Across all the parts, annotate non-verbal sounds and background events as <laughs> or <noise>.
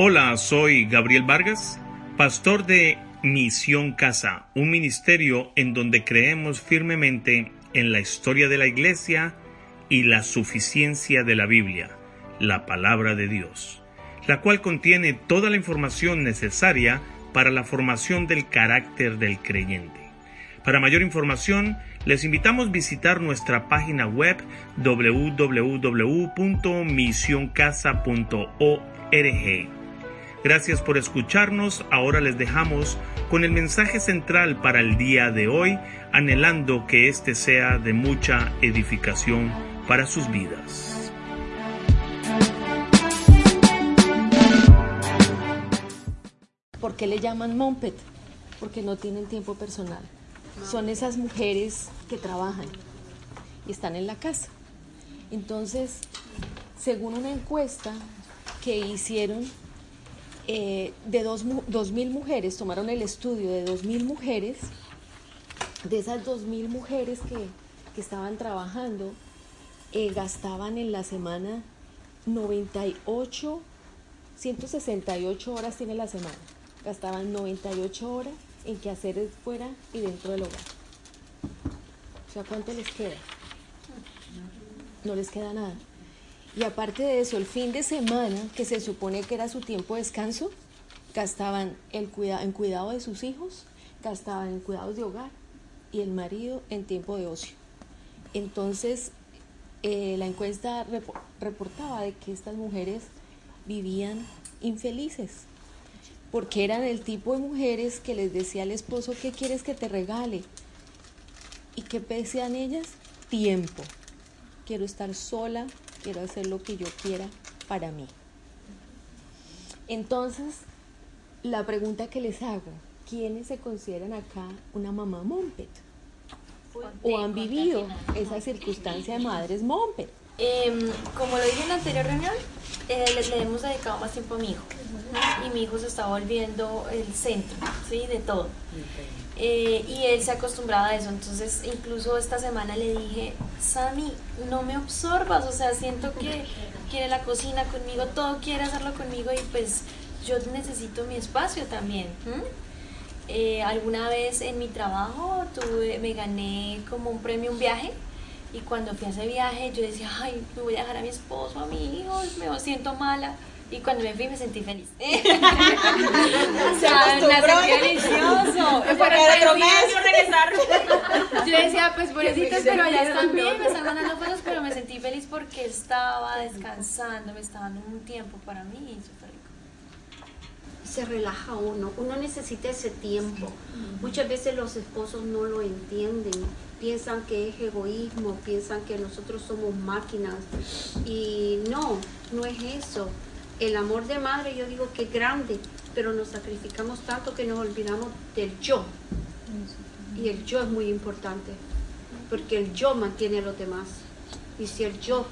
Hola, soy Gabriel Vargas, pastor de Misión Casa, un ministerio en donde creemos firmemente en la historia de la iglesia y la suficiencia de la Biblia, la palabra de Dios, la cual contiene toda la información necesaria para la formación del carácter del creyente. Para mayor información, les invitamos a visitar nuestra página web www.misioncasa.org. Gracias por escucharnos. Ahora les dejamos con el mensaje central para el día de hoy, anhelando que este sea de mucha edificación para sus vidas. ¿Por qué le llaman Mompet? Porque no tienen tiempo personal. Son esas mujeres que trabajan y están en la casa. Entonces, según una encuesta que hicieron eh, de dos, dos, mil mujeres, tomaron el estudio de dos mil mujeres, de esas dos mil mujeres que, que, estaban trabajando, eh, gastaban en la semana 98, 168 horas tiene la semana, gastaban 98 horas en que hacer fuera y dentro del hogar. O sea, ¿cuánto les queda? No les queda nada. Y aparte de eso, el fin de semana, que se supone que era su tiempo de descanso, gastaban el cuida en cuidado de sus hijos, gastaban en cuidados de hogar y el marido en tiempo de ocio. Entonces, eh, la encuesta reportaba de que estas mujeres vivían infelices, porque eran el tipo de mujeres que les decía al esposo, ¿qué quieres que te regale? ¿Y qué pedían ellas? Tiempo. Quiero estar sola, quiero hacer lo que yo quiera para mí. Entonces, la pregunta que les hago, ¿quiénes se consideran acá una mamá Mompet? ¿O han vivido esa circunstancia de madres Mompet? Eh, como lo dije en la anterior reunión, eh, le, le, hemos dedicado más tiempo a mi hijo. Y mi hijo se está volviendo el centro ¿sí? de todo. Eh, y él se acostumbraba a eso. Entonces, incluso esta semana le dije, Sammy, no me absorbas. O sea, siento que quiere la cocina conmigo, todo quiere hacerlo conmigo y pues yo necesito mi espacio también. Eh, alguna vez en mi trabajo tuve, me gané como un premio, un viaje. Y cuando fui a ese viaje, yo decía, ay, me voy a dejar a mi esposo, a mi hijo, me siento mala. Y cuando me fui me sentí feliz. <laughs> o sea, me sentí delicioso. <laughs> Para otro mes regresar. <laughs> Yo decía, pues pobrecitos, pero allá están bien, me están mandando fotos, pero me sentí feliz porque estaba descansando, me estaba dando un tiempo para mí y súper rico. Se relaja uno, uno necesita ese tiempo. Muchas veces los esposos no lo entienden, piensan que es egoísmo, piensan que nosotros somos máquinas y no, no es eso el amor de madre yo digo que es grande, pero nos sacrificamos tanto que nos olvidamos del yo. Y el yo es muy importante, porque el yo mantiene a los demás. Y si el yo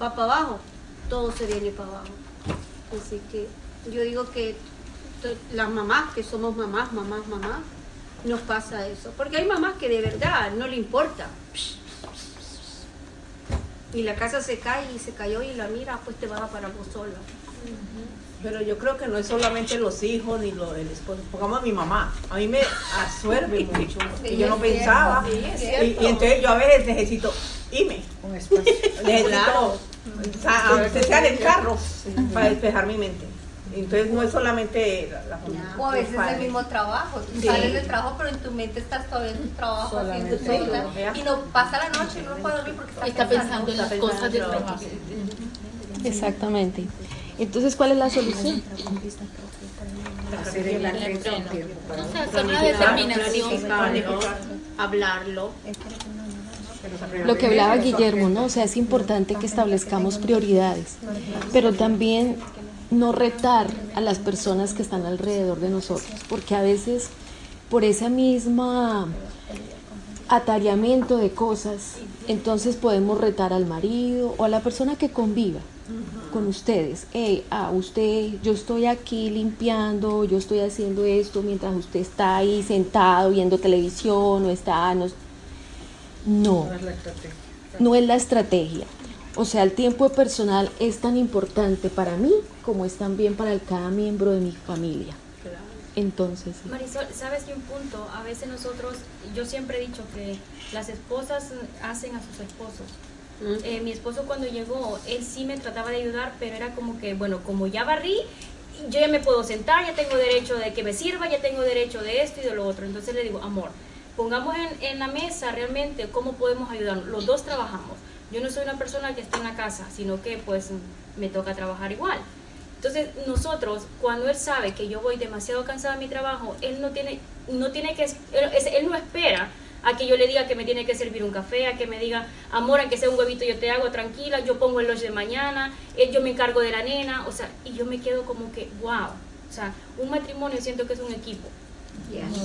va para abajo, todo se viene para abajo. Así que yo digo que las mamás, que somos mamás, mamás, mamás, nos pasa eso. Porque hay mamás que de verdad no le importa. Y la casa se cae y se cayó y la mira, pues te va para vos sola. Pero yo creo que no es solamente los hijos ni lo del esposo. Pongamos a mi mamá. A mí me absorbe mucho. Y yo no pensaba. y, y, entonces yo a veces necesito irme. Un espacio. <laughs> necesito, aunque sea en el carro, para despejar mi mente. Entonces no es solamente la, la familia. O a veces el mismo trabajo. Tú sí. sales del trabajo, pero en tu mente estás todavía en tu trabajo haciendo sola. Y no pasa la noche y no puede dormir porque está, está pensando, en las cosas del trabajo. Exactamente. Entonces, ¿cuál es la solución? O sea, hacer una determinación. Hablarlo. Lo que hablaba Guillermo, ¿no? O sea, es importante que establezcamos prioridades, pero también no retar a las personas que están alrededor de nosotros, porque a veces por esa misma atareamiento de cosas, entonces podemos retar al marido o a la persona que conviva con ustedes. Hey, ah, usted, yo estoy aquí limpiando, yo estoy haciendo esto mientras usted está ahí sentado viendo televisión o está... No, no, no es la estrategia. O sea, el tiempo personal es tan importante para mí como es también para cada miembro de mi familia. Entonces. Marisol, ¿sabes que un punto? A veces nosotros, yo siempre he dicho que las esposas hacen a sus esposos. Mm. Eh, mi esposo cuando llegó, él sí me trataba de ayudar, pero era como que, bueno, como ya barrí, yo ya me puedo sentar, ya tengo derecho de que me sirva, ya tengo derecho de esto y de lo otro. Entonces le digo, amor, pongamos en, en la mesa realmente cómo podemos ayudarnos. Los dos trabajamos. Yo no soy una persona que está en la casa, sino que pues me toca trabajar igual. Entonces, nosotros, cuando él sabe que yo voy demasiado cansada de mi trabajo, él no tiene, no tiene que, él, no espera a que yo le diga que me tiene que servir un café, a que me diga, amor, aunque sea un huevito yo te hago, tranquila, yo pongo el lunch de mañana, él, yo me encargo de la nena, o sea, y yo me quedo como que, wow, o sea, un matrimonio siento que es un equipo.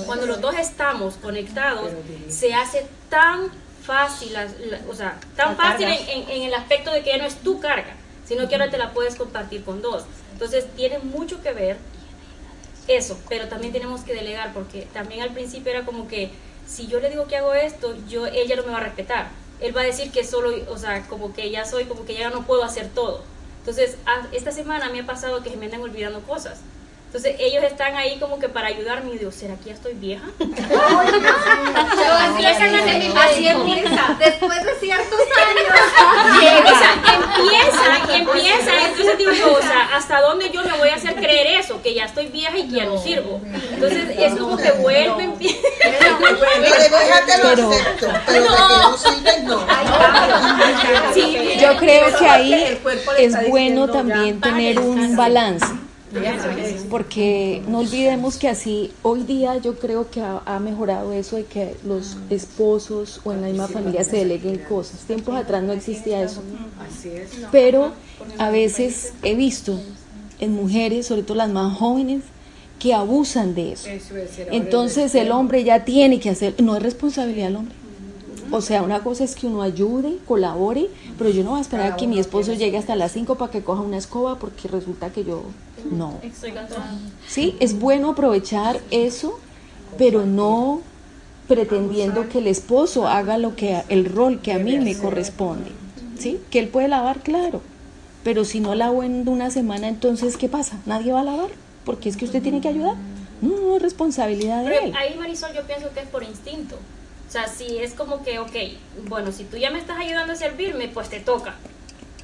Cuando los dos estamos conectados, se hace tan fácil, o sea, tan fácil en, en, el aspecto de que ya no es tu carga, sino que ahora te la puedes compartir con dos. Entonces, tiene mucho que ver eso, pero también tenemos que delegar, porque también al principio era como que si yo le digo que hago esto, yo ella no me va a respetar. Él va a decir que solo, o sea, como que ya soy, como que ya no puedo hacer todo. Entonces, esta semana me ha pasado que se me andan olvidando cosas. Entonces ellos están ahí como que para ayudarme y digo, ¿será que ya estoy vieja? <laughs> así empieza. Después de ciertos <laughs> años. o sea, empieza, <laughs> empieza. Entonces digo yo, o sea, ¿hasta dónde yo me voy a hacer creer eso? Que ya estoy vieja y que ya no sirvo. Entonces es como que vuelve, empieza. Pero pero no. Yo creo que ahí es bueno también tener un balance porque no olvidemos que así hoy día yo creo que ha, mejorado eso de que los esposos o en la misma familia se deleguen cosas. Tiempos atrás no existía eso. Pero a veces he visto en mujeres, sobre todo las más jóvenes, que abusan de eso. Entonces el hombre ya tiene que hacer, no es responsabilidad del hombre. O sea, una cosa es que uno ayude, colabore, pero yo no voy a esperar a que mi esposo llegue hasta las 5 para que coja una escoba porque resulta que yo no. Sí, es bueno aprovechar eso, pero no pretendiendo que el esposo haga lo que el rol que a mí me corresponde. ¿Sí? Que él puede lavar, claro. Pero si no lavo en una semana, entonces ¿qué pasa? Nadie va a lavar, porque es que usted tiene que ayudar. No, no es responsabilidad de él. Ahí Marisol yo pienso que es por instinto. O sea, si es como que, ok, bueno, si tú ya me estás ayudando a servirme, pues te toca.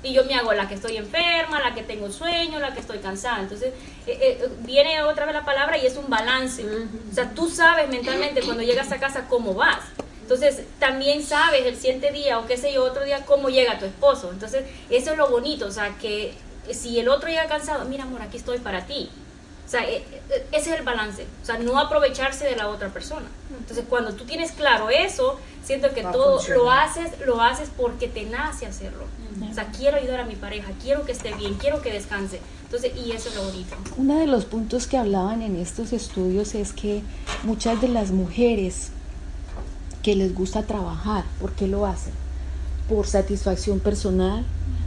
Y yo me hago la que estoy enferma, la que tengo sueño, la que estoy cansada. Entonces, eh, eh, viene otra vez la palabra y es un balance. O sea, tú sabes mentalmente cuando llegas a casa cómo vas. Entonces, también sabes el siguiente día o qué sé yo, otro día cómo llega tu esposo. Entonces, eso es lo bonito. O sea, que si el otro llega cansado, mira, amor, aquí estoy para ti. O sea, e, e, ese es el balance. O sea, no aprovecharse de la otra persona. Entonces, cuando tú tienes claro eso, siento que todo lo haces, lo haces porque te nace hacerlo. O sea, quiero ayudar a mi pareja, quiero que esté bien, quiero que descanse. Entonces, y eso es lo bonito. Uno de los puntos que hablaban en estos estudios es que muchas de las mujeres que les gusta trabajar, ¿por qué lo hacen? Por satisfacción personal,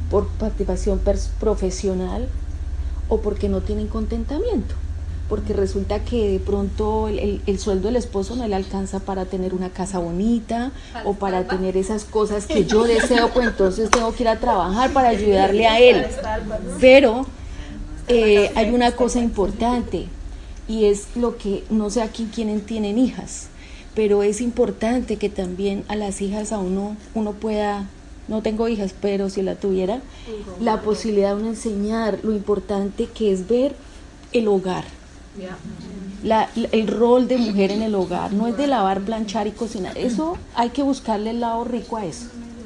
por participación profesional, o porque no tienen contentamiento, porque resulta que de pronto el, sueldo del esposo no le alcanza para tener una casa bonita o para tener esas cosas que yo <laughs> deseo, pues entonces tengo que ir a trabajar para ayudarle a él. Pero eh, hay una cosa importante y es lo que, no sé aquí quiénes tienen hijas, pero es importante que también a las hijas a uno, uno pueda no tengo hijas, pero si la tuviera, la posibilidad de enseñar lo importante que es ver el hogar. el rol de mujer en el hogar, no es de lavar, planchar y cocinar, eso hay que buscarle el lado rico a eso,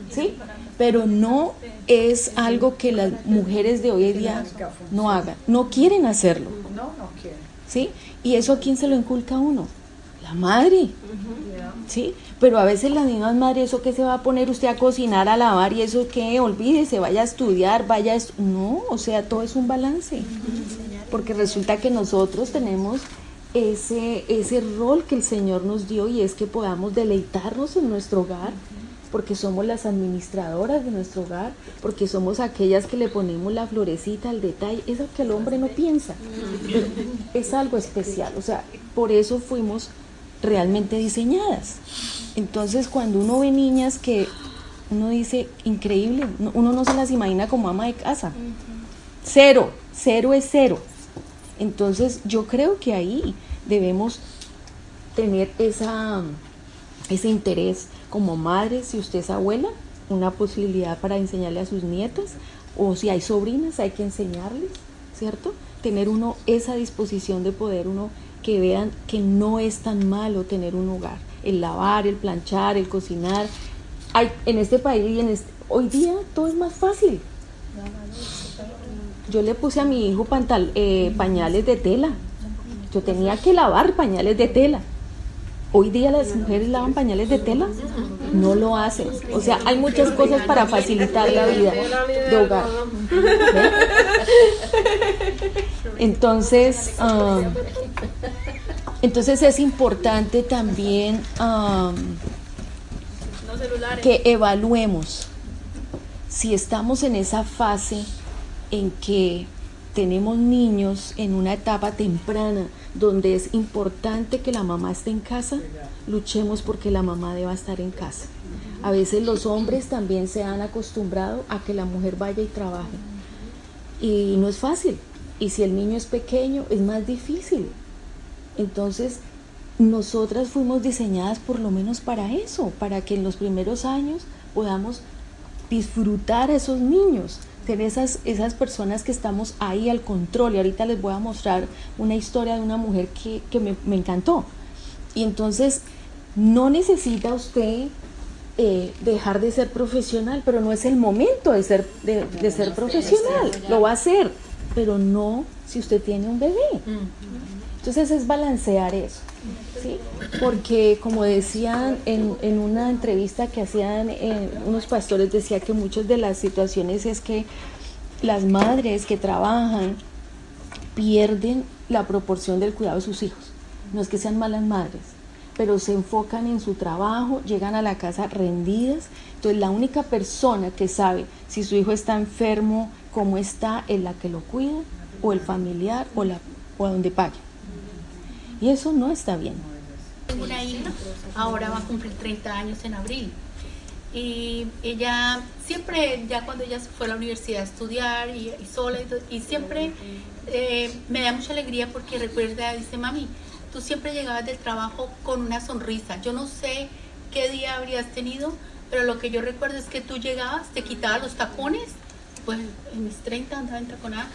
¿sí? Pero no es algo que las mujeres de hoy en día no hagan, no quieren hacerlo, ¿sí? Y eso a quién se lo inculca a uno, la madre, ¿sí? Pero a veces las mismas madres, eso que se va a poner usted a cocinar, a lavar y eso que olvídese, vaya a estudiar, vaya a... No, o sea, todo es un balance. Porque resulta que nosotros tenemos ese, ese rol que el Señor nos dio y es que podamos deleitarnos en nuestro hogar, porque somos las administradoras de nuestro hogar, porque somos aquellas que le ponemos la florecita, el detalle, eso que el hombre no piensa, es algo especial, o sea, por eso fuimos realmente diseñadas. Entonces cuando uno ve niñas que uno dice, increíble, uno no se las imagina como ama de casa. Cero, cero es cero. Entonces yo creo que ahí debemos tener esa, ese interés como madre, si usted es abuela, una posibilidad para enseñarle a sus nietas, o si hay sobrinas, hay que enseñarles, ¿cierto? Tener uno esa disposición de poder uno que vean que no es tan malo tener un hogar, el lavar, el planchar, el cocinar. Hay, en este país y en este, hoy día todo es más fácil. Yo le puse a mi hijo pantal, eh, pañales de tela. Yo tenía que lavar pañales de tela. Hoy día las mujeres lavan pañales de tela, no lo hacen. O sea, hay muchas cosas para facilitar la vida de hogar. Entonces, entonces es importante también que evaluemos si estamos en esa fase en que tenemos niños en una etapa temprana donde es importante que la mamá esté en casa, luchemos porque la mamá deba estar en casa. A veces los hombres también se han acostumbrado a que la mujer vaya y trabaje. Y no es fácil. Y si el niño es pequeño, es más difícil. Entonces, nosotras fuimos diseñadas por lo menos para eso, para que en los primeros años podamos disfrutar a esos niños tener esas, esas personas que estamos ahí al control. Y ahorita les voy a mostrar una historia de una mujer que, me, encantó. Y entonces, no necesita usted eh, dejar de ser profesional, pero no es el momento de ser, de, ser profesional. Lo va a hacer, pero no si usted tiene un bebé. Entonces es balancear eso. ¿sí? Porque como decían en, en una entrevista que hacían eh, unos pastores, decía que muchas de las situaciones es que las madres que trabajan pierden la proporción del cuidado de sus hijos. No es que sean malas madres, pero se enfocan en su trabajo, llegan a la casa rendidas. Entonces la única persona que sabe si su hijo está enfermo, cómo está, es la que lo cuida, o el familiar, o, la, o a donde pague. Y eso no está bien. Tengo una hija, ahora va a cumplir 30 años en abril. Y ella siempre, ya cuando ella fue a la universidad a estudiar y, sola, y, siempre eh, me da mucha alegría porque recuerda, dice, mami, tú siempre llegabas del trabajo con una sonrisa. Yo no sé qué día habrías tenido, pero lo que yo recuerdo es que tú llegabas, te quitabas los tacones pues en mis 30 andaba en taconada.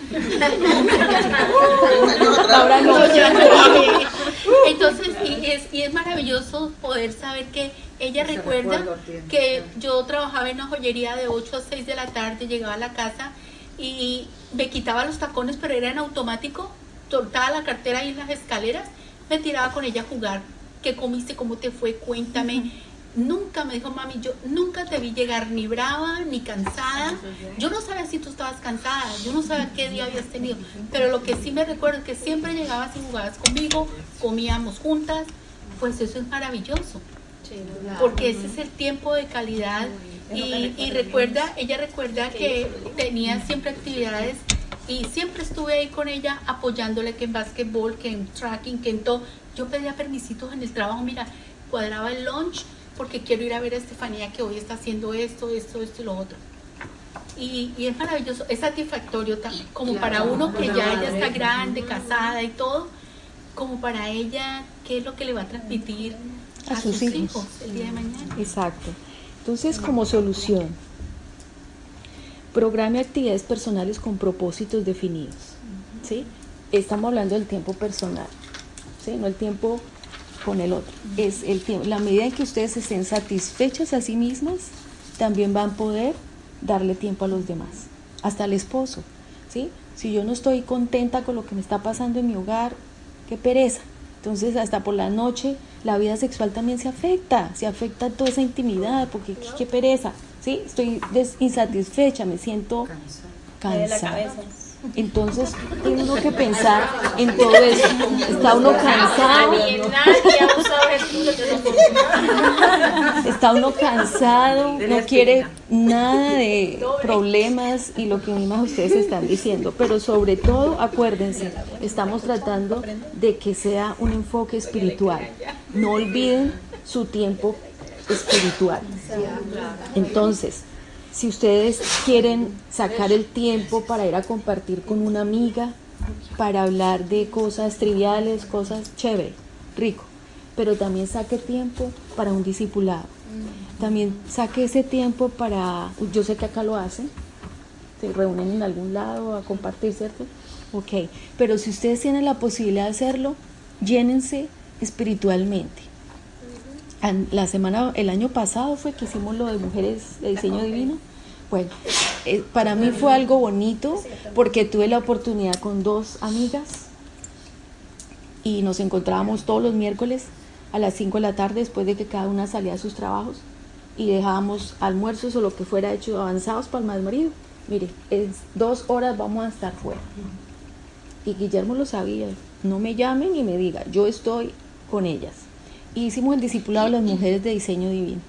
Ahora no. <laughs> Entonces, y es, y es maravilloso poder saber que ella recuerda que yo trabajaba en una joyería de 8 a 6 de la tarde, llegaba a la casa y me quitaba los tacones, pero era en automático, soltaba la cartera ahí en las escaleras, me tiraba con ella a jugar. ¿Qué comiste? ¿Cómo te fue? Cuéntame nunca me dijo, mami, yo nunca te vi llegar ni brava, ni cansada. Yo no sabía si tú estabas cansada, yo no sabía qué día habías tenido, pero lo que sí me recuerdo es que siempre llegabas y jugabas conmigo, comíamos juntas, pues eso es maravilloso. Porque ese es el tiempo de calidad y, y recuerda, ella recuerda que tenía siempre actividades y siempre estuve ahí con ella apoyándole que en básquetbol, que en tracking, que en todo. Yo pedía permisitos en el trabajo, mira, cuadraba el lunch, porque quiero ir a ver a Estefanía que hoy está haciendo esto, esto, esto y lo otro. Y, es maravilloso, es satisfactorio también, como para uno que ya ella está grande, casada y todo, como para ella, ¿qué es lo que le va a transmitir a, sus, hijos. el día de mañana? Exacto. Entonces, como solución, programe actividades personales con propósitos definidos. ¿sí? Estamos hablando del tiempo personal, ¿sí? no el tiempo con el otro. Es el tiempo. La medida en que ustedes estén satisfechas a sí mismas, también van a poder darle tiempo a los demás, hasta al esposo. ¿sí? Si yo no estoy contenta con lo que me está pasando en mi hogar, qué pereza. Entonces, hasta por la noche, la vida sexual también se afecta, se afecta toda esa intimidad, porque qué, pereza. ¿sí? Estoy insatisfecha, me siento cansada. Entonces tiene uno que pensar en todo eso. Está uno cansado. Está uno cansado, no quiere nada de problemas y lo que mismas ustedes están diciendo. Pero sobre todo, acuérdense, estamos tratando de que sea un enfoque espiritual. No olviden su tiempo espiritual. Entonces, si ustedes quieren sacar el tiempo para ir a compartir con una amiga, para hablar de cosas triviales, cosas chévere, rico, pero también saque tiempo para un discipulado. También saque ese tiempo para, yo sé que acá lo hacen, se reúnen en algún lado a compartir, ¿cierto? Ok, pero si ustedes tienen la posibilidad de hacerlo, llénense espiritualmente. La semana, el año pasado fue que hicimos lo de mujeres de diseño divino. Bueno, eh, para mí fue algo bonito porque tuve la oportunidad con dos amigas y nos encontrábamos todos los miércoles a las 5 de la tarde después de que cada una salía a sus trabajos y dejábamos almuerzos o lo que fuera hecho avanzados para el más marido. Mire, es dos horas vamos a estar fuera. Y Guillermo lo sabía, no me llamen y me diga, yo estoy con ellas. Y hicimos el discipulado de las mujeres de diseño divino.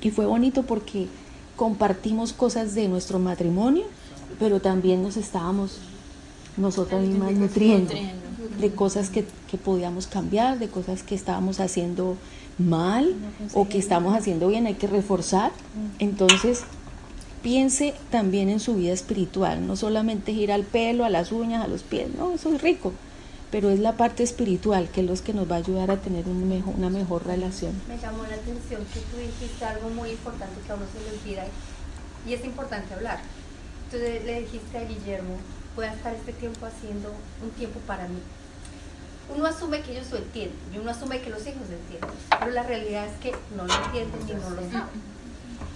Y fue bonito porque compartimos cosas de nuestro matrimonio, pero también nos estábamos nosotras mismas nutriendo de cosas que, que podíamos cambiar, de cosas que estábamos haciendo mal o que estamos haciendo bien, hay que reforzar. Entonces, piense también en su vida espiritual, no solamente ir al pelo, a las uñas, a los pies, no, eso es rico, pero es la parte espiritual que es lo que nos va a ayudar a tener un mejor, una mejor relación. Me llamó la atención que tú dijiste algo muy importante que a uno se le olvida y es importante hablar. Entonces le dijiste a Guillermo, voy a estar este tiempo haciendo un tiempo para mí. Uno asume que ellos lo entienden y uno asume que los hijos lo entienden, pero la realidad es que no lo entienden ni no lo saben.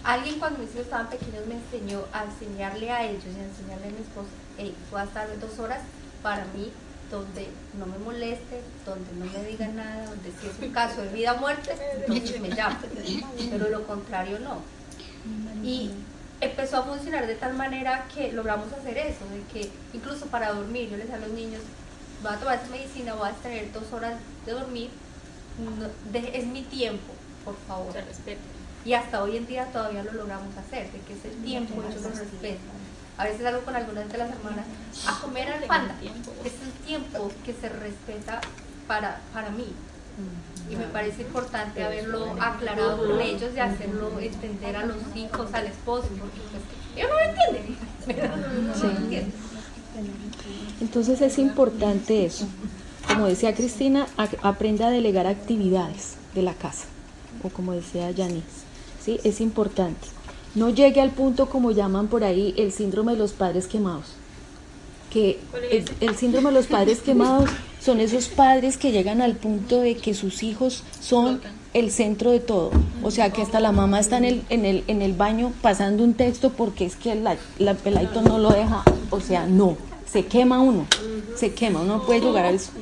Alguien cuando mis hijos estaban pequeños me enseñó a enseñarle a ellos y a enseñarle a mi esposo, hey, voy a estar dos horas para mí donde no me moleste, donde no me diga nada, donde si es un caso de vida o muerte, entonces me llama, pero lo contrario no. Y empezó a funcionar de tal manera que logramos hacer eso, de que incluso para dormir, yo les decía a los niños, voy a tomar esta medicina, voy a tener dos horas de dormir, es mi tiempo, por favor. Y hasta hoy en día todavía lo logramos hacer, de que ese tiempo ellos lo respetan. A veces algo con algunas de las hermanas, a comer al panda. Es el tiempo que se respeta para, para mí. Y me parece importante haberlo aclarado con ellos y hacerlo entender a los hijos, al esposo, porque pues, ellos no lo entienden. <laughs> Entonces es importante eso. Como decía Cristina, aprenda a delegar actividades de la casa. O como decía Janice, ¿sí? es importante. No llegue al punto como llaman por ahí el síndrome de los padres quemados. Que el, síndrome de los padres <laughs> quemados son esos padres que llegan al punto de que sus hijos son el centro de todo. O sea, que hasta la mamá está en el, en el, en el baño pasando un texto porque es que la, la peladito no lo deja. O sea, no se quema uno, se quema, uno puede jugar a eso.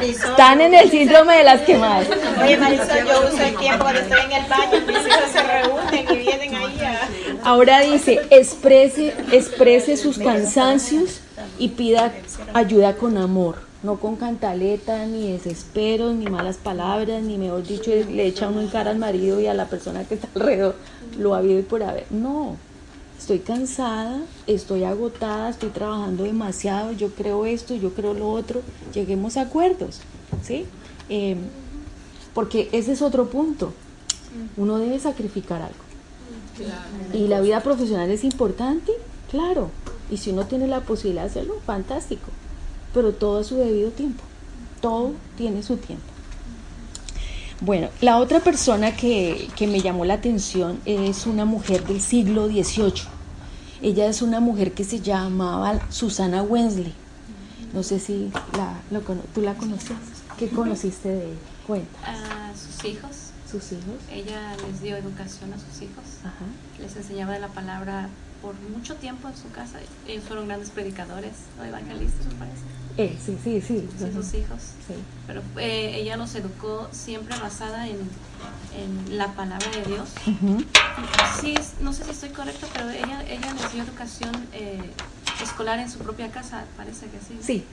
Están en el síndrome de las quemadas. Oye Marisol, yo uso el tiempo cuando estoy en el baño, mis hijos se reúnen y vienen ahí a... Ahora dice, exprese, exprese sus cansancios y pida ayuda con amor, no con cantaleta, ni desesperos, ni malas palabras, ni mejor dicho, le echa uno en cara al marido y a la persona que está alrededor, lo ha habido y por haber. No, estoy cansada, estoy agotada, estoy trabajando demasiado, yo creo esto, yo creo lo otro, lleguemos a acuerdos, ¿sí? Em, porque ese es otro punto, uno debe sacrificar algo. Y la vida profesional es importante, claro, y si uno tiene la posibilidad de hacerlo, fantástico, pero todo a su debido tiempo, todo tiene su tiempo. Bueno, la otra persona que, me llamó la atención es una mujer del siglo XVIII. Ella es una mujer que se llamaba Susana Wensley. No sé si la, tú la conocías. ¿Qué conociste de ella? Cuenta. A sus hijos. ¿Sus hijos? Ella les dio educación a sus hijos. Les enseñaba de la palabra por mucho tiempo en su casa. Ellos fueron grandes predicadores o evangelistas, me parece. Eh, sí, sí, sí. sus hijos. Sí. Pero eh, ella nos educó siempre basada en, en la palabra de Dios. Sí, no sé si estoy correcta, pero ella, ella les dio educación eh, escolar en su propia casa, parece que sí. Sí,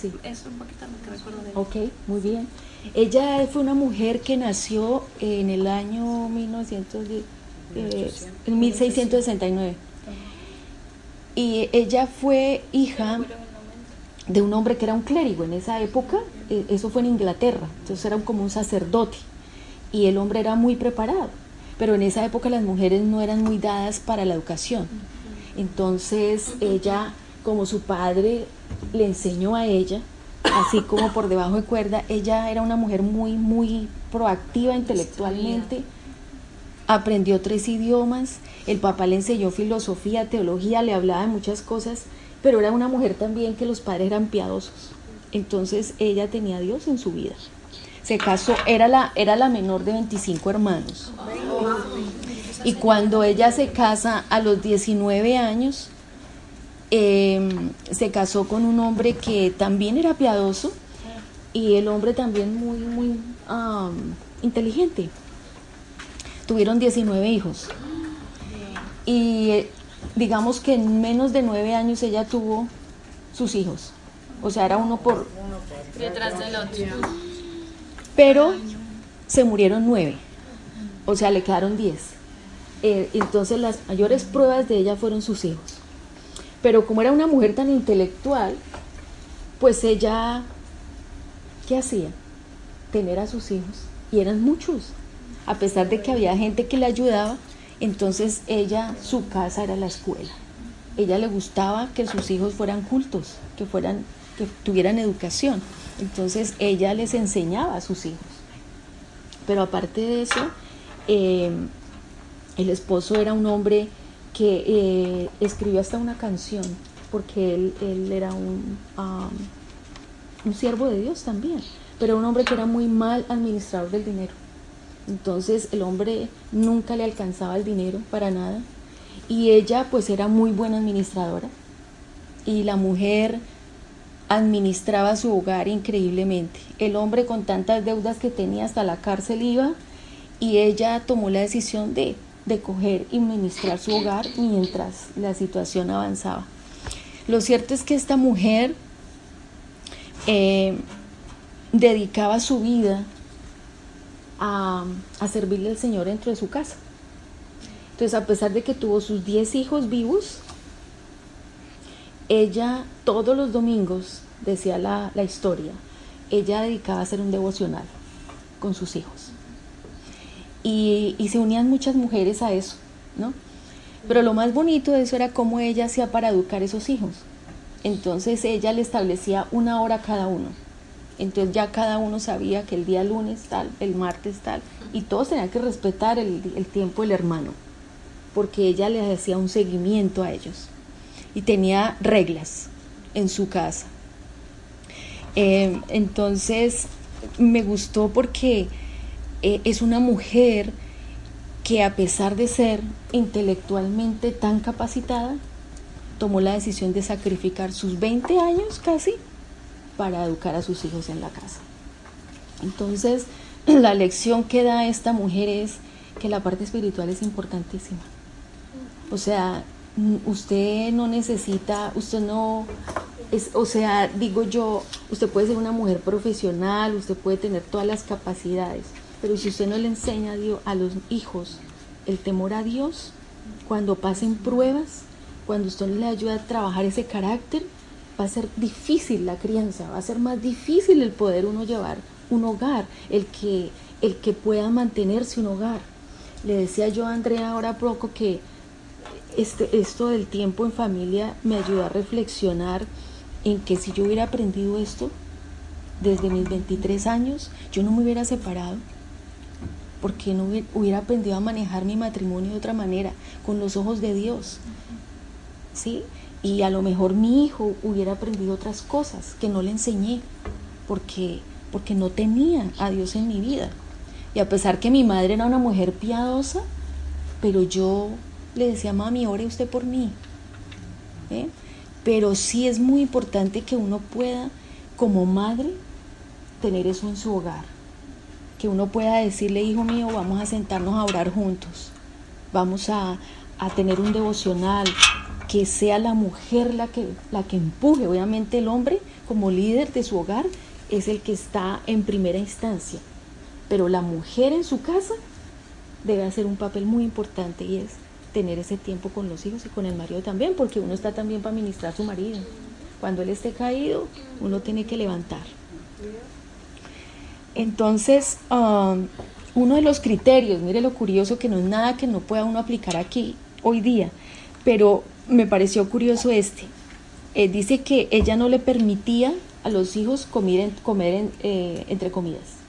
sí. Es un poquito lo que recuerdo de ella. Ok, muy bien. Ella fue una mujer que nació en el año 1910, eh, en 1669. Y ella fue hija de un hombre que era un clérigo en esa época, eh, eso fue en Inglaterra, entonces era como un sacerdote, y el hombre era muy preparado, pero en esa época las mujeres no eran muy dadas para la educación. Entonces ella, como su padre le enseñó a ella, así como por debajo de cuerda, ella era una mujer muy, muy proactiva intelectualmente, aprendió tres idiomas, el papá le enseñó filosofía, teología, le hablaba de muchas cosas, pero era una mujer también que los padres eran piadosos. Entonces ella tenía a Dios en su vida. Se casó, era la, era la menor de 25 hermanos. Y cuando ella se casa a los 19 años, em, se casó con un hombre que también era piadoso y el hombre también muy, muy inteligente. Tuvieron 19 hijos. Y eh, digamos que en menos de 9 años ella tuvo sus hijos. O sea, era uno por... Detrás del otro. Pero se murieron nueve. O sea, le quedaron diez. Eh, entonces las mayores pruebas de ella fueron sus hijos. Pero como era una mujer tan intelectual, pues ella, ¿qué hacía? Tener a sus hijos. Y eran muchos. A pesar de que había gente que le ayudaba, entonces ella, su casa era la escuela. Ella le gustaba que sus hijos fueran cultos, que fueran que tuvieran educación. Entonces ella les enseñaba a sus hijos. Pero aparte de eso, em, el esposo era un hombre que eh, escribió hasta una canción, porque él, era un, un siervo de Dios también, pero un hombre que era muy mal administrador del dinero. Entonces el hombre nunca le alcanzaba el dinero para nada y ella pues era muy buena administradora y la mujer administraba su hogar increíblemente. El hombre con tantas deudas que tenía hasta la cárcel iba y ella tomó la decisión de, de coger y administrar su hogar mientras la situación avanzaba. Lo cierto es que esta mujer eh, dedicaba su vida a, servirle al Señor dentro de su casa. Entonces, a pesar de que tuvo sus 10 hijos vivos, ella todos los domingos, decía la, historia, ella dedicaba a hacer un devocional con sus hijos. Y, se unían muchas mujeres a eso, ¿no? Pero lo más bonito de eso era cómo ella hacía para educar a esos hijos. Entonces ella le establecía una hora a cada uno. Entonces ya cada uno sabía que el día lunes tal, el martes tal, y todos tenían que respetar el, el tiempo del hermano, porque ella le hacía un seguimiento a ellos y tenía reglas en su casa. Eh, entonces me gustó porque eh, es una mujer que a pesar de ser intelectualmente tan capacitada, tomó la decisión de sacrificar sus 20 años casi para educar a sus hijos en la casa. Entonces, <clears throat> la lección que da esta mujer es que la parte espiritual es importantísima. O sea, usted no necesita, usted no, es, o sea, digo yo, usted puede ser una mujer profesional, usted puede tener todas las capacidades, pero si usted no le enseña a, Dios, a los hijos el temor a Dios, cuando pasen pruebas, cuando usted le ayuda a trabajar ese carácter, va a ser difícil la crianza, va a ser más difícil el poder uno llevar un hogar, el que, el que pueda mantenerse un hogar. Le decía yo a Andrea ahora poco que este, esto del tiempo en familia me ayudó a reflexionar en que si yo hubiera aprendido esto desde mis 23 años, yo no me hubiera separado, porque no hubiera aprendido a manejar mi matrimonio de otra manera, con los ojos de Dios. ¿Sí? Y a lo mejor mi hijo hubiera aprendido otras cosas que no le enseñé, porque, porque no tenía a Dios en mi vida. Y a pesar que mi madre era una mujer piadosa, pero yo le decía, mami, ore usted por mí. ¿eh? Pero sí es muy importante que uno pueda, como madre, tener eso en su hogar. Que uno pueda decirle, hijo mío, vamos a sentarnos a orar juntos. Vamos a, a tener un devocional. Que sea la mujer la que, la que empuje. Obviamente el hombre, como líder de su hogar, es el que está en primera instancia. Pero la mujer en su casa debe hacer un papel muy importante y es tener ese tiempo con los hijos y con el marido también, porque uno está también para ministrar a su marido. Cuando él esté caído, uno tiene que levantar. Entonces, um, uno de los criterios, mire lo curioso que no es nada que no pueda uno aplicar aquí hoy día, pero me pareció curioso este. Eh, dice que ella no le permitía a los hijos comer, comer eh, entre comidas.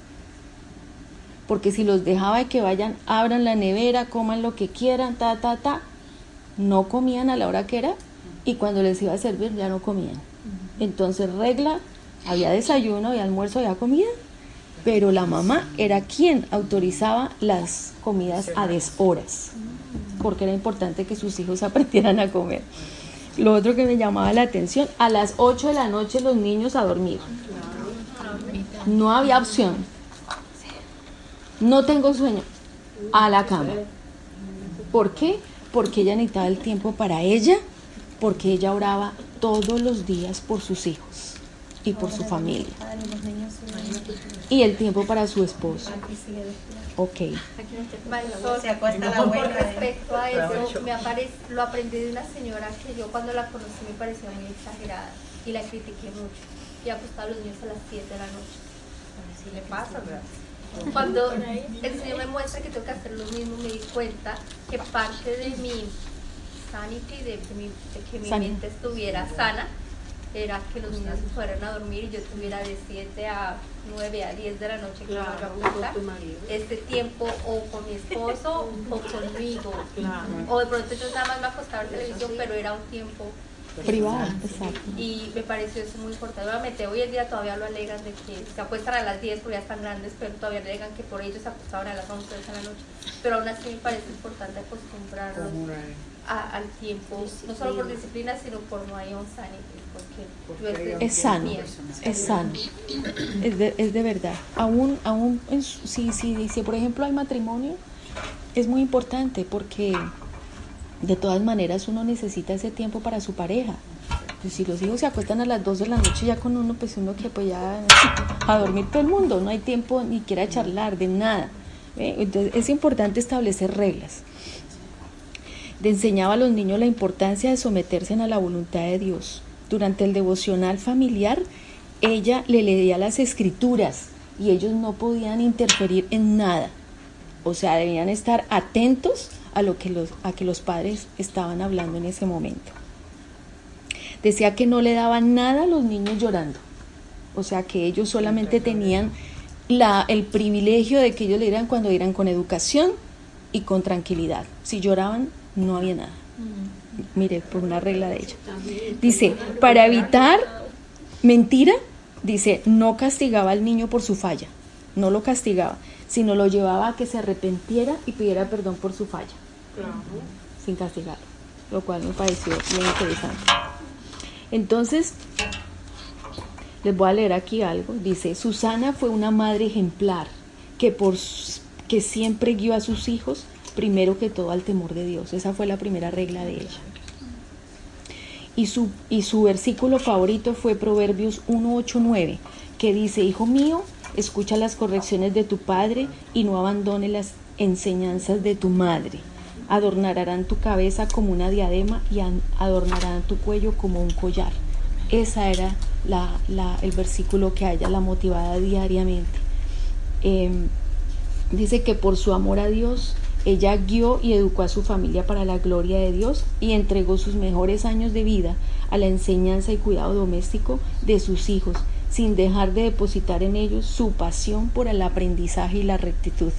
Porque si los dejaba que vayan, abran la nevera, coman lo que quieran, ta, ta, ta, no comían a la hora que era y cuando les iba a servir ya no comían. Entonces regla, había desayuno, había almuerzo, había comida, pero la mamá era quien autorizaba las comidas a deshoras, porque era importante que sus hijos <laughs> aprendieran a comer. Lo otro que me llamaba la atención, a las 8 de la noche los niños a dormir. No había opción. No tengo sueño. A la cama. ¿Por qué? Porque ella necesitaba el tiempo para ella, porque ella oraba todos los días por sus hijos y por su familia. Y el tiempo para su esposo. Ok. Con respecto a eso, me lo aprendí de una señora que yo cuando la conocí me parecía muy exagerada y la critiqué mucho. Y acostaba a los niños a las 7 de la noche. Así le pasa, ¿verdad? Cuando el Señor me muestra que tengo que hacer lo mismo, me di cuenta que parte de mi sanity, de, que mi mente estuviera sana, era que los niños se fueran a dormir y yo estuviera de 7 a 9 a 10 de la noche que claro, me este tiempo o con mi esposo o conmigo. O de pronto yo nada más me acostaba en televisión, pero era un tiempo privado, exacto. Y me pareció eso muy importante. Obviamente hoy en día todavía lo alegan de que se acuestan a las 10 porque ya están grandes, pero todavía alegan que por ellos se acostaban a las 11 de la noche. Pero aún así me parece importante acostumbrarlos al tiempo, no solo por disciplina, sino por no hay un sanity. Porque es sano, es sano, es de, es de verdad. Aún, aún si, si, si por ejemplo hay matrimonio, es muy importante porque de todas maneras uno necesita ese tiempo para su pareja. Pues si los hijos se acuestan a las 2 de la noche ya con uno, pues uno que pues ya <laughs> a dormir todo el mundo, no hay tiempo ni quiera charlar de nada. Entonces es importante establecer reglas. Le enseñaba a los niños la importancia de someterse a la voluntad de Dios. Durante el devocional familiar, ella le leía las escrituras y ellos no podían interferir en nada. O sea, debían estar atentos a lo que los, a que los padres estaban hablando en ese momento. Decía que no le daban nada a los niños llorando. O sea que ellos solamente tenían la, el privilegio de que ellos le dieran cuando eran con educación y con tranquilidad. Si lloraban, no había nada. Mire, por una regla de ella. Dice, para evitar mentira, dice, no castigaba al niño por su falla. No lo castigaba, sino lo llevaba a que se arrepentiera y pidiera perdón por su falla sin castigarlo, lo cual me pareció muy interesante. Entonces, les voy a leer aquí algo. Dice, Susana fue una madre ejemplar que, por, que siempre guió a sus hijos primero que todo al temor de Dios. Esa fue la primera regla de ella. Y su, y su versículo favorito fue Proverbios 1.8.9, que dice, Hijo mío, escucha las correcciones de tu padre y no abandone las enseñanzas de tu madre adornarán tu cabeza como una diadema y adornarán tu cuello como un collar. Esa era el versículo que a ella la motivaba diariamente. Em, dice que por su amor a Dios, ella guió y educó a su familia para la gloria de Dios y entregó sus mejores años de vida a la enseñanza y cuidado doméstico de sus hijos, sin dejar de depositar en ellos su pasión por el aprendizaje y la rectitud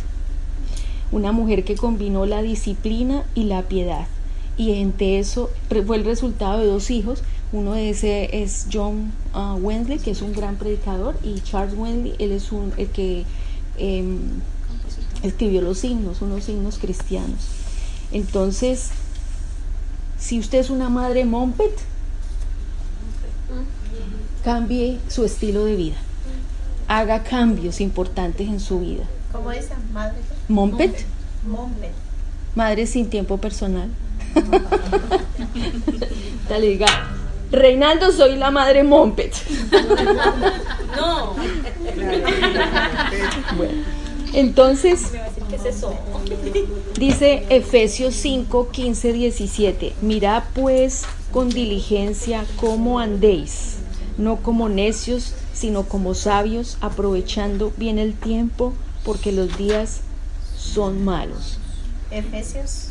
una mujer que combinó la disciplina y la piedad. Y entre eso fue el resultado de dos hijos. Uno de ese es John uh, Wesley, que es un gran predicador, y Charles Wesley, él es un, el que em, escribió los himnos, unos himnos cristianos. Entonces, si usted es una madre Mompet, cambie su estilo de vida. Haga cambios importantes en su vida. ¿Cómo esa madre? Mompet. Mompet. Madre sin tiempo personal. Dale, diga. Reinaldo, soy la madre Mompet. no. bueno, entonces, <laughs> dice Efesios 5, 15, 17. Mirad pues con diligencia cómo andéis, no como necios, sino como sabios, aprovechando bien el tiempo porque los días son malos. Efesios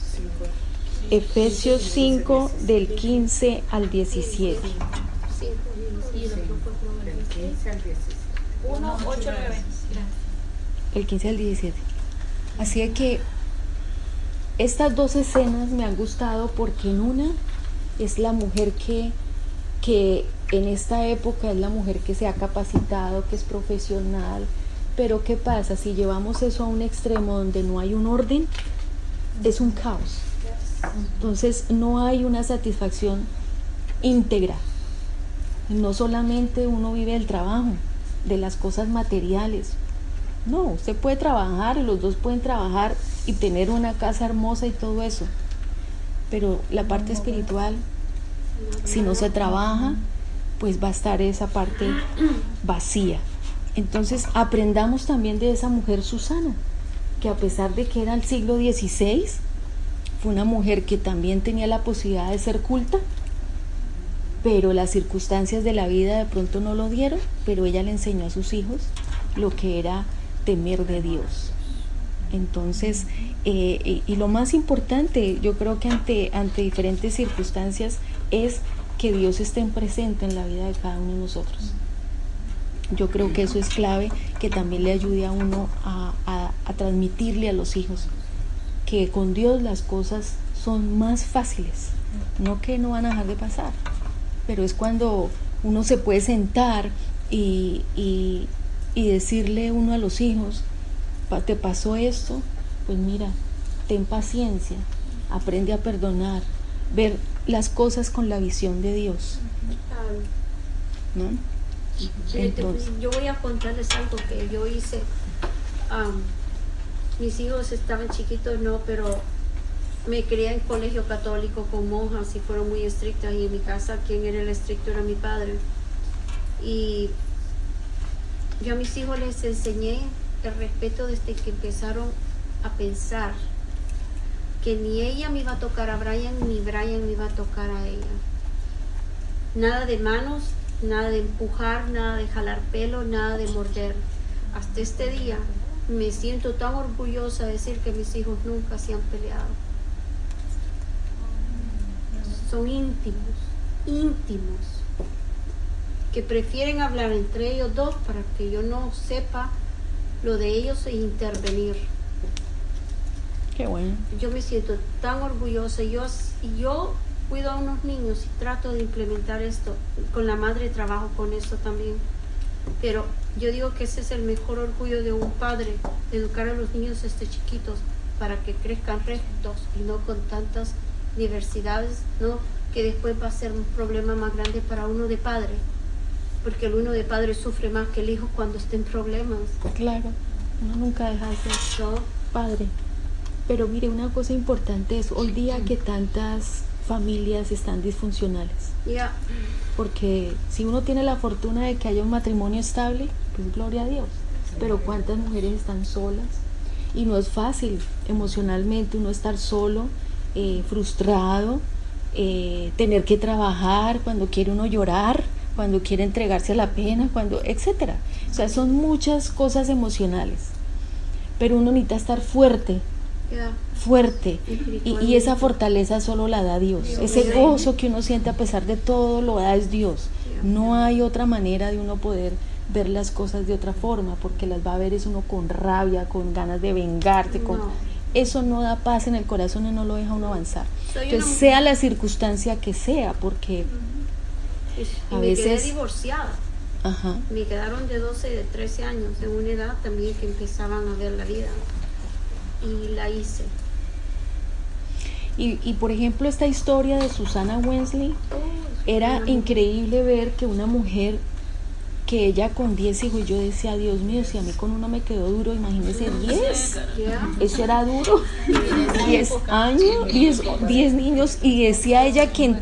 Efesios 5 del 15 al 17. 1, 8, 9. El 15 al 17. Así que estas dos escenas me han gustado porque en una es la mujer que, que en esta época es la mujer que se ha capacitado, que es profesional, pero ¿qué pasa? Si llevamos eso a un extremo donde no hay un orden, es un caos. Entonces no hay una satisfacción íntegra. No solamente uno vive el trabajo, de las cosas materiales. No, usted puede trabajar, los dos pueden trabajar y tener una casa hermosa y todo eso. Pero la parte espiritual, si no se trabaja, pues va a estar esa parte <clears throat> vacía. Entonces aprendamos también de esa mujer Susana, que a pesar de que era el siglo XVI, fue una mujer que también tenía la posibilidad de ser culta, pero las circunstancias de la vida de pronto no lo dieron, pero ella le enseñó a sus hijos lo que era temer de Dios. Entonces, eh, y, lo más importante, yo creo que ante, ante diferentes circunstancias es que Dios esté presente en la vida de cada uno de nosotros. Yo creo que eso es clave, que también le ayude a uno a, a transmitirle a los hijos que con Dios las cosas son más fáciles, no que no van a dejar de pasar, pero es cuando uno se puede sentar y, y, y decirle uno a los hijos, te pasó esto, pues mira, ten paciencia, aprende a perdonar, ver las cosas con la visión de Dios. ¿No? yo voy a contarles algo que yo hice. mis hijos estaban chiquitos, no, pero me crié en colegio católico con monjas y fueron muy estrictas y en mi casa quien era el estricto era mi padre. Y yo a mis hijos les enseñé el respeto desde que empezaron a pensar que ni ella me iba a tocar a Brian ni Brian me iba a tocar a ella. Nada de manos, nada de empujar, nada de jalar pelo, nada de morder. Hasta este día me siento tan orgullosa de decir que mis hijos nunca se han peleado son íntimos, íntimos, que prefieren hablar entre ellos dos para que yo no sepa lo de ellos e intervenir. Qué bueno. Yo me siento tan orgullosa. Yo, yo cuido a unos niños y trato de implementar esto. Con la madre trabajo con esto también. Pero yo digo que ese es el mejor orgullo de un padre, educar a los niños desde chiquitos para que crezcan rectos y no con tantas diversidades, ¿no? que después va a ser un problema más grande para uno de padre, porque el uno de padre sufre más que el hijo cuando está en problemas. Claro, uno nunca deja de ser padre. Pero mire, una cosa importante es hoy día que tantas familias están disfuncionales. Ya. Porque si uno tiene la fortuna de que haya un matrimonio estable, pues gloria a Dios. Pero cuántas mujeres están solas y no es fácil emocionalmente uno estar solo eh, frustrado, eh, tener que trabajar, cuando quiere uno llorar, cuando quiere entregarse a la pena, cuando, etcétera. O sea, son muchas cosas emocionales. Pero uno necesita estar fuerte, fuerte. Y, esa fortaleza solo la da Dios. Ese gozo que uno siente a pesar de todo lo da es Dios. No hay otra manera de uno poder ver las cosas de otra forma, porque las va a ver es uno con rabia, con ganas de vengarse, con eso no da paz en el corazón y no lo deja uno avanzar. Entonces, sea la circunstancia que sea, porque a me veces... quedé divorciada. Ajá. Me quedaron de 12 y de 13 años, en una edad también que empezaban a ver la vida. Y la hice. Y, y por ejemplo, esta historia de Susana Wensley, oh, era increíble ver que una mujer que ella con 10 hijos, yo decía, Dios mío, si a mí con uno me quedó duro, imagínese 10. Eso era duro. 10 años, 10 niños. Y decía ella que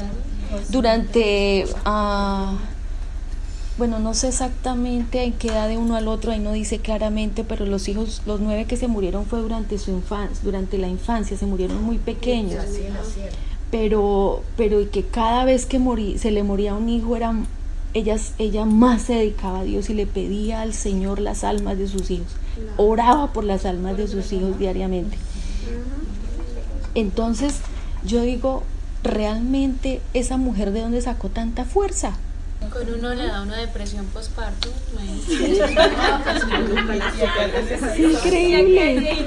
durante, uh, bueno, no sé exactamente en qué edad de uno al otro, ahí no dice claramente, pero los hijos, los nueve que se murieron fue durante su infancia, durante la infancia, se murieron muy pequeños. Pero, pero y que cada vez que morí, se le moría un hijo era ella, ella más se dedicaba a Dios y le pedía al Señor las almas de sus hijos. Oraba por las almas de sus hijos diariamente. Entonces, yo digo, realmente esa mujer de dónde sacó tanta fuerza. Con uno le da una depresión postparto. increíble.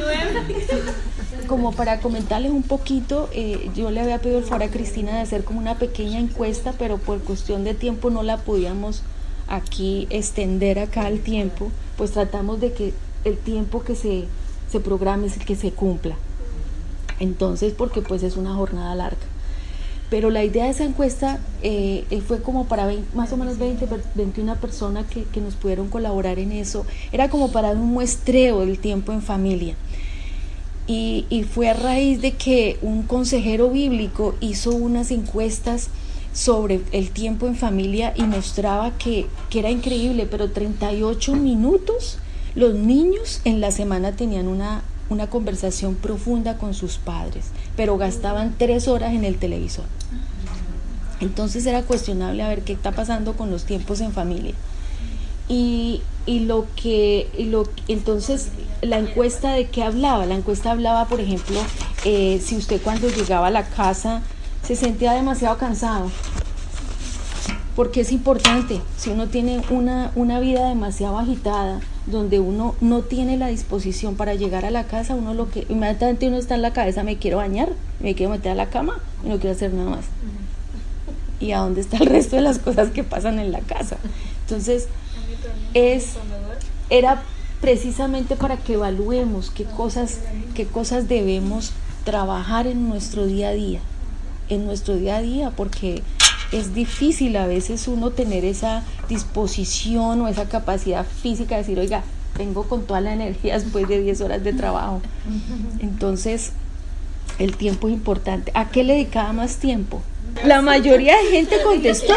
Como para comentarles un poquito, eh, yo le había pedido el favor a Cristina de hacer como una pequeña encuesta, pero por cuestión de tiempo no la podíamos aquí extender acá al tiempo, pues tratamos de que el tiempo que se, se programe es el que se cumpla. Entonces, porque pues es una jornada larga. Pero la idea de esa encuesta eh, eh, fue como para más o menos 20, 21 personas que, que nos pudieron colaborar en eso. Era como para un muestreo del tiempo en familia. Y, y, fue a raíz de que un consejero bíblico hizo unas encuestas sobre el tiempo en familia y mostraba que, que, era increíble, pero 38 minutos los niños en la semana tenían una, una conversación profunda con sus padres, pero gastaban tres horas en el televisor. Entonces era cuestionable a ver qué está pasando con los tiempos en familia. Y, lo que, lo, entonces la encuesta de qué hablaba, la encuesta hablaba, por ejemplo, eh, si usted cuando llegaba a la casa se sentía demasiado cansado, porque es importante, si uno tiene una, una vida demasiado agitada, donde uno no tiene la disposición para llegar a la casa, uno lo que inmediatamente uno está en la cabeza, me quiero bañar, me quiero meter a la cama y no quiero hacer nada más. ¿Y a dónde está el resto de las cosas que pasan en la casa? Entonces, es era precisamente para que evaluemos qué cosas, qué cosas debemos trabajar en nuestro día a día, en nuestro día a día, porque es difícil a veces uno tener esa disposición o esa capacidad física de decir, oiga, vengo con toda la energía después de 10 horas de trabajo. <laughs> Entonces, el tiempo es importante. ¿A qué le dedicaba más tiempo? La mayoría de gente contestó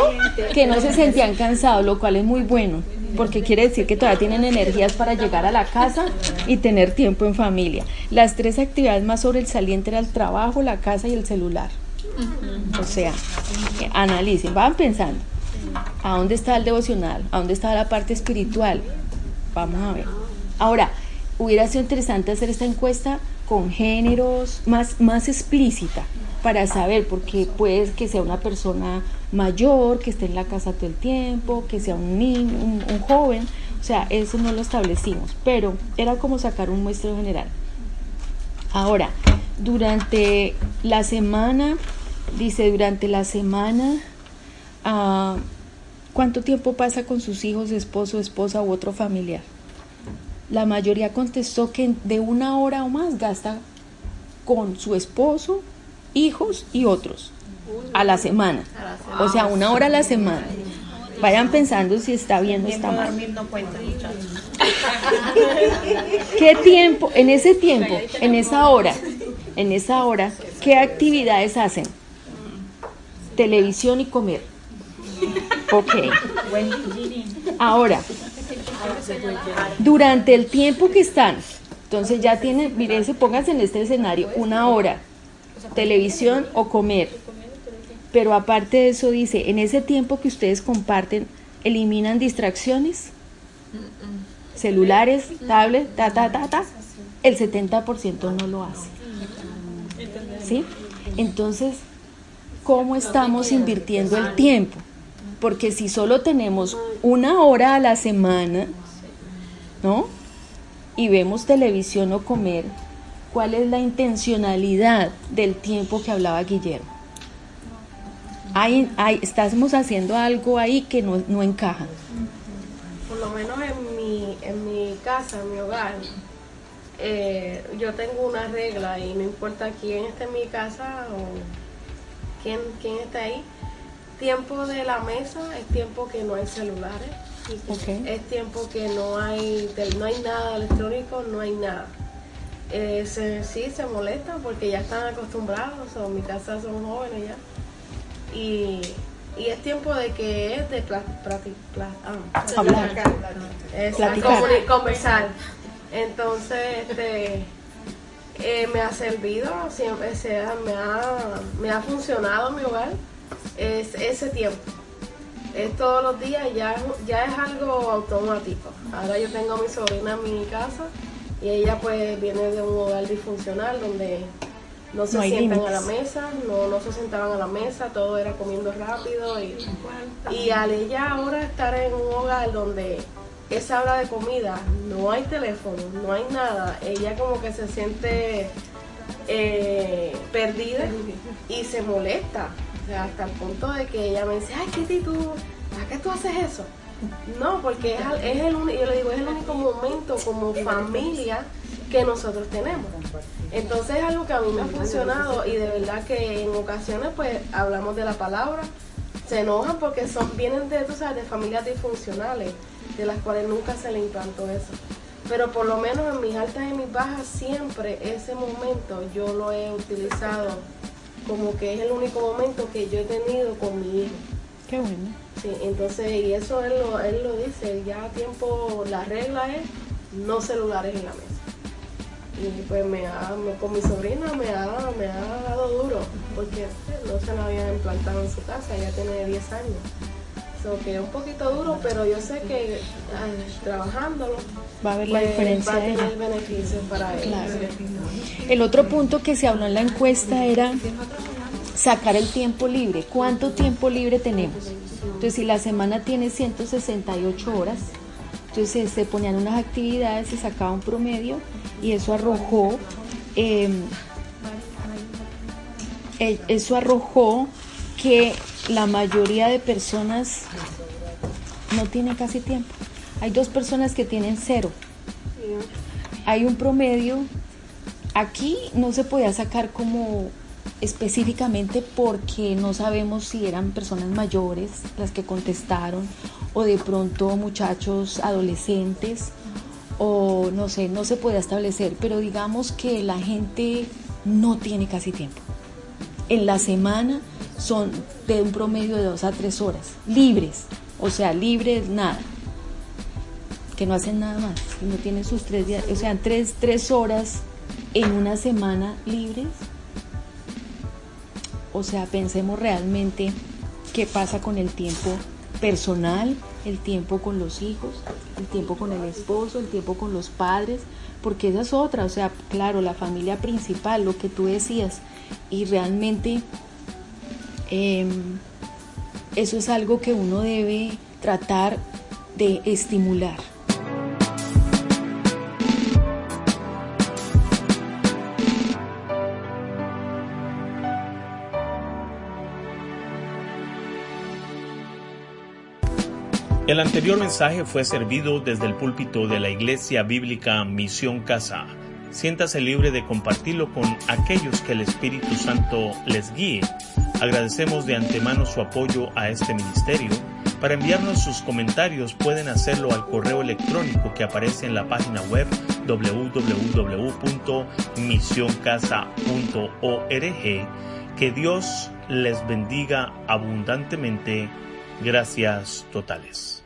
que no se sentían cansados, lo cual es muy bueno, porque quiere decir que todavía tienen energías para llegar a la casa y tener tiempo en familia. Las tres actividades más sobresalientes eran el trabajo, la casa y el celular. O sea, analicen, van pensando, ¿a dónde está el devocional? ¿A dónde está la parte espiritual? Vamos a ver. Ahora, hubiera sido interesante hacer esta encuesta con géneros más, más explícita para saber, porque puede que sea una persona mayor, que esté en la casa todo el tiempo, que sea un niño, un, joven, o sea, eso no lo establecimos, pero era como sacar un muestreo general. Ahora, durante la semana Dice, durante la semana, uh, ¿cuánto tiempo pasa con sus hijos, esposo, esposa u otro familiar? La mayoría contestó que de una hora o más gasta con su esposo, hijos y otros a la semana. O sea, una hora a la semana. Vayan pensando si está bien o está mal. ¿Qué tiempo, en ese tiempo, en esa hora, en esa hora, qué actividades hacen? televisión y comer. Ok. Ahora, durante el tiempo que están, entonces ya tienen, se pónganse en este escenario, una hora, televisión o comer. Pero aparte de eso dice, en ese tiempo que ustedes comparten, eliminan distracciones, celulares, tablet, ta, ta, ta, ta. El 70% no lo hace. ¿Sí? Entonces, cómo estamos invirtiendo el tiempo. Porque si solo tenemos una hora a la semana, ¿no? Y vemos televisión o comer, ¿cuál es la intencionalidad del tiempo que hablaba Guillermo? Hay, hay, estamos haciendo algo ahí que no, no encaja. Por lo menos en mi, en mi casa, en mi hogar, eh, yo tengo una regla y no importa quién esté en mi casa o quién, está ahí. Tiempo de la mesa es tiempo que no hay celulares. Es tiempo que no hay, no hay nada electrónico, no hay nada. Eh, sí, se molestan porque ya están acostumbrados, o en mi casa son jóvenes ya. Y, es tiempo de que es de ah, conversar. Entonces, este eh, me ha servido, siempre me, ha, me ha funcionado mi hogar es ese tiempo. es todos los días, ya, ya es algo automático. Ahora yo tengo a mi sobrina en mi casa y ella pues viene de un hogar disfuncional donde no se sientan a la mesa, no, no se sentaban a la mesa, todo era comiendo rápido y, y al ella ahora estar en un hogar donde esa hora de comida no hay teléfono, no hay nada, ella como que se siente eh, perdida y se molesta, o sea, hasta el punto de que ella me dice, ay Kitty, ¿tú, ¿a qué tú haces eso? No, porque es, el, yo le digo, es el único momento como familia que nosotros tenemos. Entonces es algo que a mí me ha funcionado y de verdad que en ocasiones pues hablamos de la palabra, se enojan porque son vienen de, tú sabes, de familias disfuncionales, de las cuales nunca se le implantó eso. Pero por lo menos en mis altas y mis bajas siempre ese momento yo lo he utilizado como que es el único momento que yo he tenido con mi hijo. Qué bueno. Sí, entonces, y eso él lo, él lo dice, ya a tiempo, la regla es no celulares en la mesa. Y pues me ha, con mi sobrina me ha, me ha dado duro, porque no se la había implantado en su casa, ella tiene 10 años. So que es un poquito duro, pero yo sé que trabajándolo va a haber la pues, diferencia. Va a tener beneficios para ella. El otro punto que se habló en la encuesta era sacar el tiempo libre. ¿Cuánto tiempo libre tenemos? Entonces, si la semana tiene 168 horas, entonces se ponían unas actividades, se sacaba un promedio y eso arrojó, em, eh, eso arrojó que la mayoría de personas no tienen casi tiempo. Hay dos personas que tienen cero. Hay un promedio. Aquí no se podía sacar como específicamente porque no sabemos si eran personas mayores las que contestaron o de pronto muchachos adolescentes o no sé, no se puede establecer, pero digamos que la gente no tiene casi tiempo. En la semana son de un promedio de dos a tres horas, libres, o sea, libres nada, que no hacen nada más, no tienen sus tres días, o sea, tres, tres horas en una semana libres. O sea, pensemos realmente qué pasa con el tiempo personal, el tiempo con los hijos, el tiempo con el esposo, el tiempo con los padres, porque esa es otra, o sea, claro, la familia principal, lo que tú decías, y realmente em, eso es algo que uno debe tratar de estimular. El anterior mensaje fue servido desde el púlpito de la Iglesia Bíblica Misión Casa. Siéntase libre de compartirlo con aquellos que el Espíritu Santo les guíe. Agradecemos de antemano su apoyo a este ministerio. Para enviarnos sus comentarios pueden hacerlo al correo electrónico que aparece en la página web www.misioncasa.org. Que Dios les bendiga abundantemente. Gracias totales.